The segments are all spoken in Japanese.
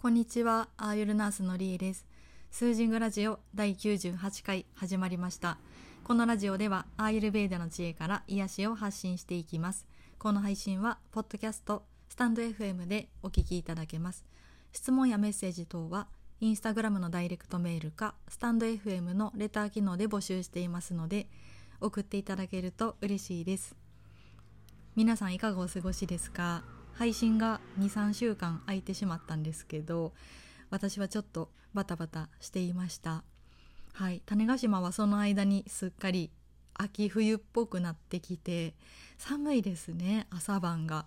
こんにちは、アーユルナースのリエです。スージングラジオ第98回始まりました。このラジオではアーユルベーダの知恵から癒しを発信していきます。この配信はポッドキャスト、スタンド FM でお聞きいただけます。質問やメッセージ等はインスタグラムのダイレクトメールかスタンド FM のレター機能で募集していますので送っていただけると嬉しいです。皆さんいかがお過ごしですか？配信が23週間空いてしまったんですけど私はちょっとバタバタしていました。はい。種子島はその間にすっかり秋冬っぽくなってきて寒いですね朝晩が。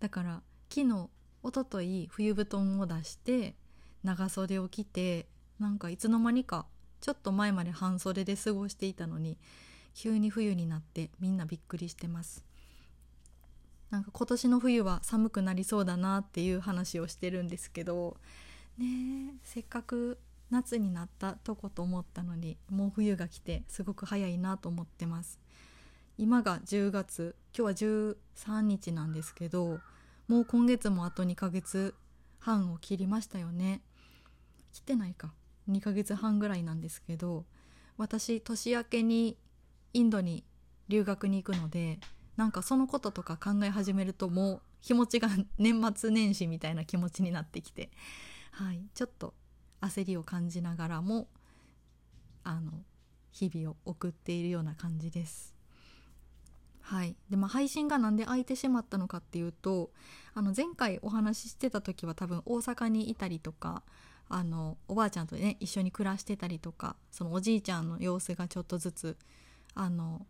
だから昨日おととい冬布団を出して長袖を着てなんかいつの間にかちょっと前まで半袖で過ごしていたのに急に冬になってみんなびっくりしてます。なんか今年の冬は寒くなりそうだなっていう話をしてるんですけどねえせっかく夏になったとこと思ったのにもう冬が来てすごく早いなと思ってます。今が10月今日は13日なんですけどもう今月もあと2ヶ月半を切りましたよね。来てないか。2ヶ月半ぐらいなんですけど私年明けにインドに留学に行くのでなんかそのこととか考え始めるともう気持ちが年末年始みたいな気持ちになってきて、はい、ちょっと焦りを感じながらもあの日々を送っているような感じです。はい、でまあ配信がなんで空いてしまったのかっていうとあの前回お話ししてた時は多分大阪にいたりとかあのおばあちゃんとね一緒に暮らしてたりとかそのおじいちゃんの様子がちょっとずつあの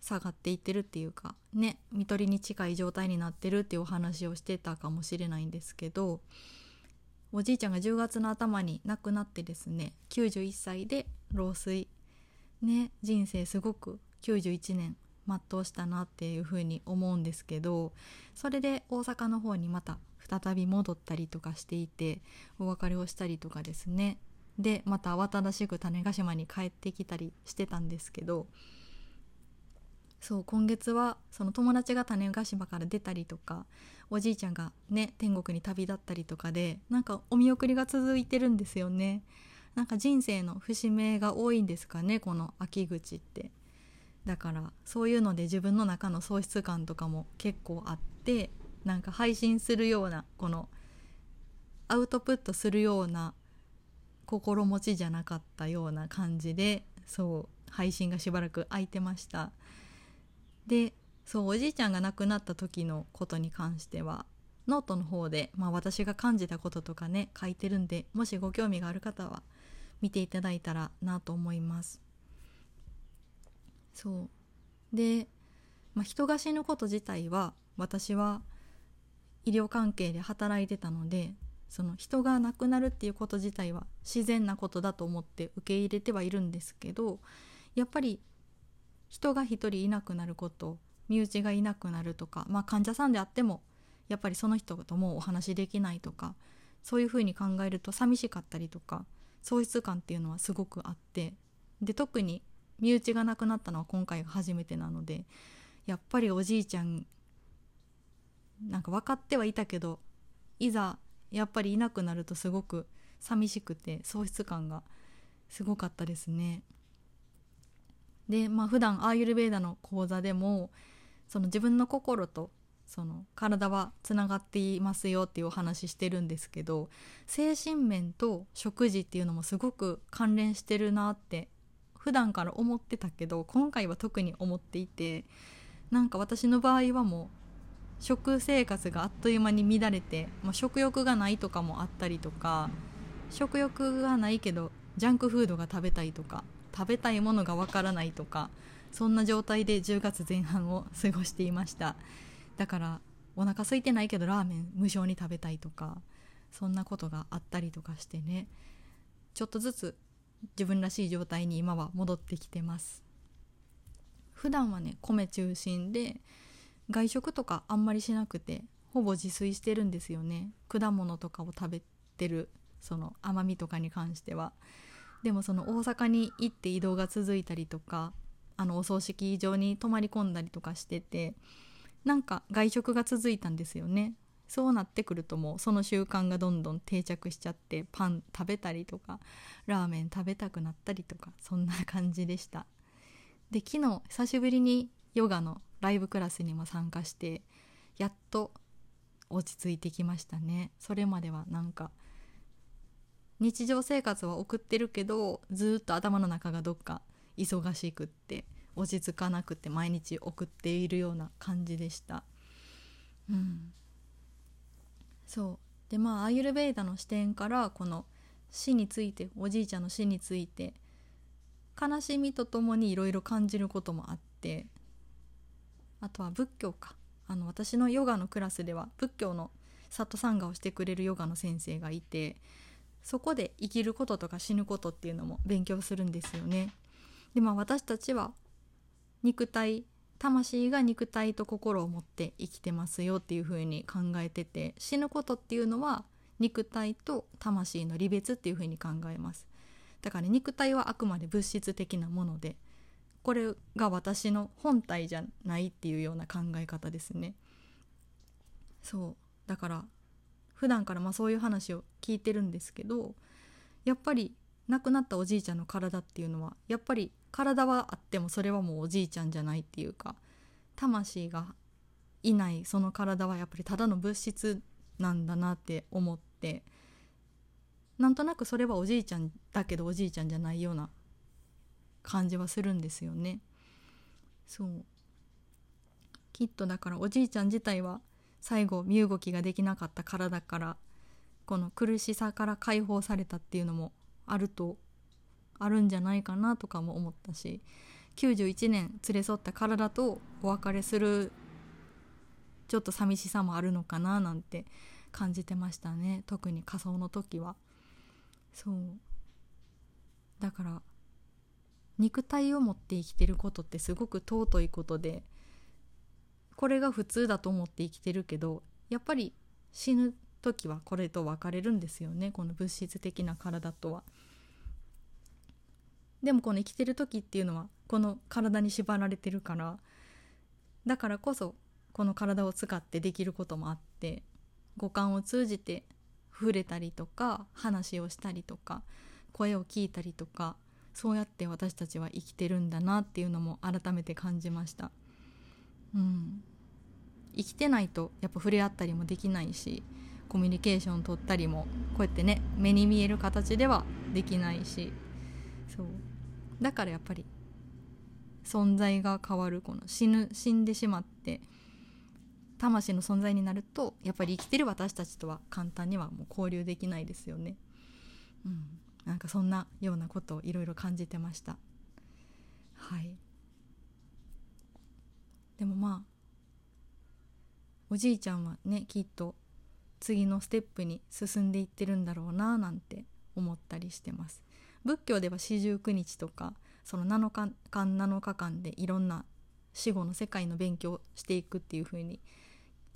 下がっていってるっていうかね看取りに近い状態になってるっていうお話をしてたかもしれないんですけどおじいちゃんが10月の頭に亡くなってですね91歳で老衰ね人生すごく91年全うしたなっていうふうに思うんですけどそれで大阪の方にまた再び戻ったりとかしていてお別れをしたりとかですね。でまた慌ただしく種子島に帰ってきたりしてたんですけどそう今月はその友達が種子島から出たりとかおじいちゃんがね天国に旅立ったりとかでなんかお見送りが続いてるんですよね。なんか人生の節目が多いんですかねこの秋口って。だからそういうので自分の中の喪失感とかも結構あってなんか配信するようなこのアウトプットするような心持ちじゃなかったような感じでそう配信がしばらく空いてました。でそうおじいちゃんが亡くなった時のことに関してはノートの方で、まあ、私が感じたこととかね書いてるんでもしご興味がある方は見ていただいたらなと思います。そう。で、まあ、人が死ぬこと自体は私は医療関係で働いてたのでその人が亡くなるっていうこと自体は自然なことだと思って受け入れてはいるんですけどやっぱり人が一人いなくなること身内がいなくなるとか、まあ、患者さんであってもやっぱりその人ともうお話しできないとかそういうふうに考えると寂しかったりとか喪失感っていうのはすごくあってで特に身内が亡くなったのは今回が初めてなのでやっぱりおじいちゃんなんか分かってはいたけどいざやっぱりいなくなるとすごく寂しくて喪失感がすごかったですね。でまあ普段アーユルベーダの講座でもその自分の心とその体はつながっていますよっていうお話してるんですけど精神面と食事っていうのもすごく関連してるなって普段から思ってたけど今回は特に思っていてなんか私の場合はもう食生活があっという間に乱れて、まあ、食欲がないとかもあったりとか食欲がないけどジャンクフードが食べたいとか食べたいものがわからないとかそんな状態で10月前半を過ごしていました。だからお腹空いてないけどラーメン無償に食べたいとかそんなことがあったりとかしてね。ちょっとずつ自分らしい状態に今は戻ってきてます。普段はね米中心で外食とかあんまりしなくてほぼ自炊してるんですよね。果物とかを食べてるその甘みとかに関しては。でもその大阪に行って移動が続いたりとかあのお葬式場に泊まり込んだりとかしててなんか外食が続いたんですよね。そうなってくるともうその習慣がどんどん定着しちゃってパン食べたりとかラーメン食べたくなったりとかそんな感じでした。で昨日久しぶりにヨガのライブクラスにも参加してやっと落ち着いてきましたね。それまではなんか日常生活は送ってるけどずっと頭の中がどっか忙しくって落ち着かなくて毎日送っているような感じでした。うん。そう。でまあアイユルベーダの視点からこの死についておじいちゃんの死について悲しみとともにいろいろ感じることもあってあとは仏教か。あの私のヨガのクラスでは仏教の里参加をしてくれるヨガの先生がいてそこで生きることとか死ぬことっていうのも勉強するんですよね。でまあ私たちは肉体魂が肉体と心を持って生きてますよっていう風に考えてて死ぬことっていうのは肉体と魂の離別っていう風に考えます。だから、ね、肉体はあくまで物質的なものでこれが私の本体じゃないっていうような考え方ですね。そう。だから普段からまあそういう話を聞いてるんですけどやっぱり亡くなったおじいちゃんの体っていうのはやっぱり体はあってもそれはもうおじいちゃんじゃないっていうか魂がいないその体はやっぱりただの物質なんだなって思ってなんとなくそれはおじいちゃんだけどおじいちゃんじゃないような感じはするんですよね。そうきっとだからおじいちゃん自体は最後身動きができなかった体からこの苦しさから解放されたっていうのもあるとあるんじゃないかなとかも思ったし91年連れ添った体とお別れするちょっと寂しさもあるのかななんて感じてましたね。特に仮装の時は。そう。だから肉体を持って生きてることってすごく尊いことでこれが普通だと思って生きてるけどやっぱり死ぬ時はこれと別れるんですよねこの物質的な体とは。でもこの生きてる時っていうのはこの体に縛られてるからだからこそこの体を使ってできることもあって五感を通じて触れたりとか話をしたりとか声を聞いたりとかそうやって私たちは生きてるんだなっていうのも改めて感じました。うん、生きてないとやっぱ触れ合ったりもできないしコミュニケーション取ったりもこうやってね目に見える形ではできないしそうだからやっぱり存在が変わるこの死ぬ死んでしまって魂の存在になるとやっぱり生きてる私たちとは簡単にはもう交流できないですよね。うん、なんかそんなようなことをいろいろ感じてました。はいでもまあおじいちゃんはねきっと次のステップに進んでいってるんだろうななんて思ったりしてます。仏教では四十九日とかその7日間7日間でいろんな死後の世界の勉強をしていくっていう風に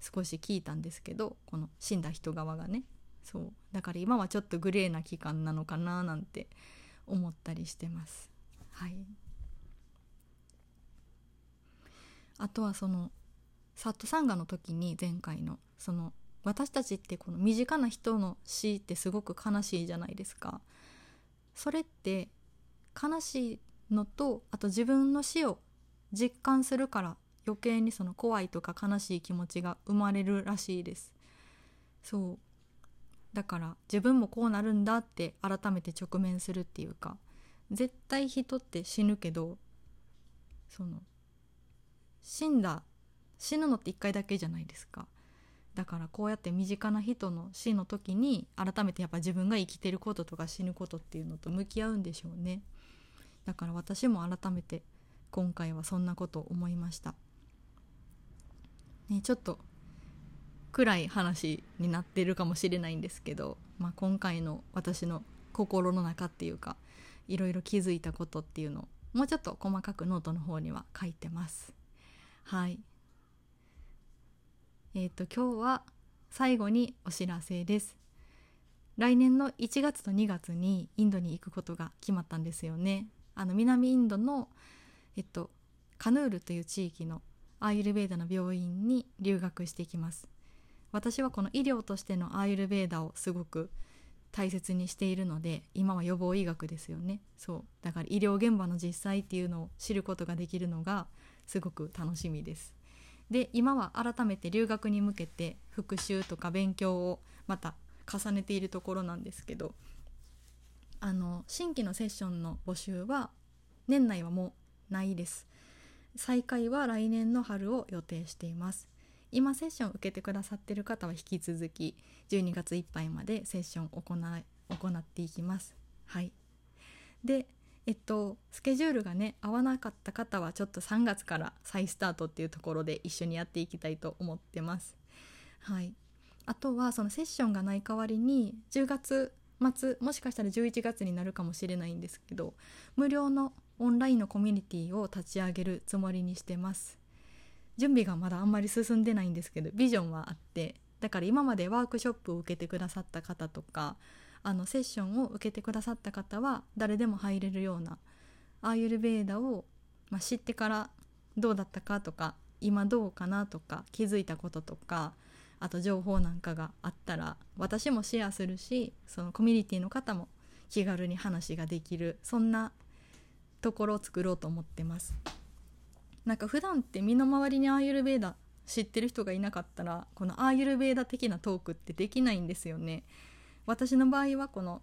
少し聞いたんですけどこの死んだ人側がね。そう。だから今はちょっとグレーな期間なのかななんて思ったりしてます。はい。あとはそのサットサンガの時に前回のその私たちってこの身近な人の死ってすごく悲しいじゃないですか。それって悲しいのとあと自分の死を実感するから余計にその怖いとか悲しい気持ちが生まれるらしいです。そう。だから自分もこうなるんだって改めて直面するっていうか絶対人って死ぬけどその死んだ死ぬのって一回だけじゃないですか。だからこうやって身近な人の死の時に改めてやっぱ自分が生きてることとか死ぬことっていうのと向き合うんでしょうね。だから私も改めて今回はそんなことを思いました。ねちょっと暗い話になってるかもしれないんですけど、まあ、今回の私の心の中っていうかいろいろ気づいたことっていうのをもうちょっと細かくノートの方には書いてます。はい。えっ、ー、と今日は最後にお知らせです。来年の1月と2月にインドに行くことが決まったんですよね。あの南インドのえっとカヌールという地域のアーユルベーダの病院に留学していきます。私はこの医療としてのアーユルベーダをすごく大切にしているので今は予防医学ですよね。そう。だから医療現場の実際っていうのを知ることができるのがすごく楽しみです。で今は改めて留学に向けて復習とか勉強をまた重ねているところなんですけどあの新規のセッションの募集は年内はもうないです。再開は来年の春を予定しています。今セッション受けてくださってる方は引き続き12月いっぱいまでセッションを行行っていきます。はい。でえっとスケジュールがね合わなかった方はちょっと3月から再スタートっていうところで一緒にやっていきたいと思ってます。はい。あとはそのセッションがない代わりに10月末もしかしたら11月になるかもしれないんですけど無料のオンラインのコミュニティを立ち上げるつもりにしてます。準備がまだあんまり進んでないんですけどビジョンはあってだから今までワークショップを受けてくださった方とかあのセッションを受けてくださった方は誰でも入れるようなアーユルベーダを、まあ、知ってからどうだったかとか今どうかなとか気づいたこととかあと情報なんかがあったら私もシェアするしそのコミュニティの方も気軽に話ができるそんなところを作ろうと思ってます。なんか普段って身の回りにアーユルベーダ知ってる人がいなかったらこのアーユルベーダ的なトークってできないんですよね。私の場合はこの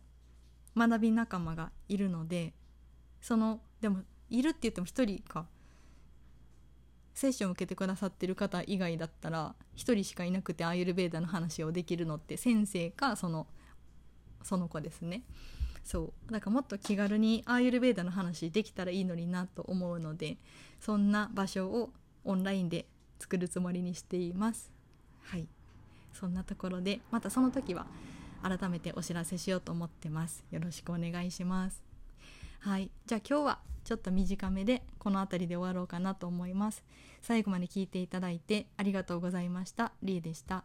学び仲間がいるのでそのでもいるって言っても1人かセッションを受けてくださってる方以外だったら1人しかいなくてアーユルベーダの話をできるのって先生かそのその子ですね。そう。だからもっと気軽にアーユルベーダの話できたらいいのになと思うのでそんな場所をオンラインで作るつもりにしています。はい。そんなところでまたその時は改めてお知らせしようと思ってます。よろしくお願いします。はい。じゃあ今日はちょっと短めでこの辺りで終わろうかなと思います。最後まで聞いていただいてありがとうございました。りえでした。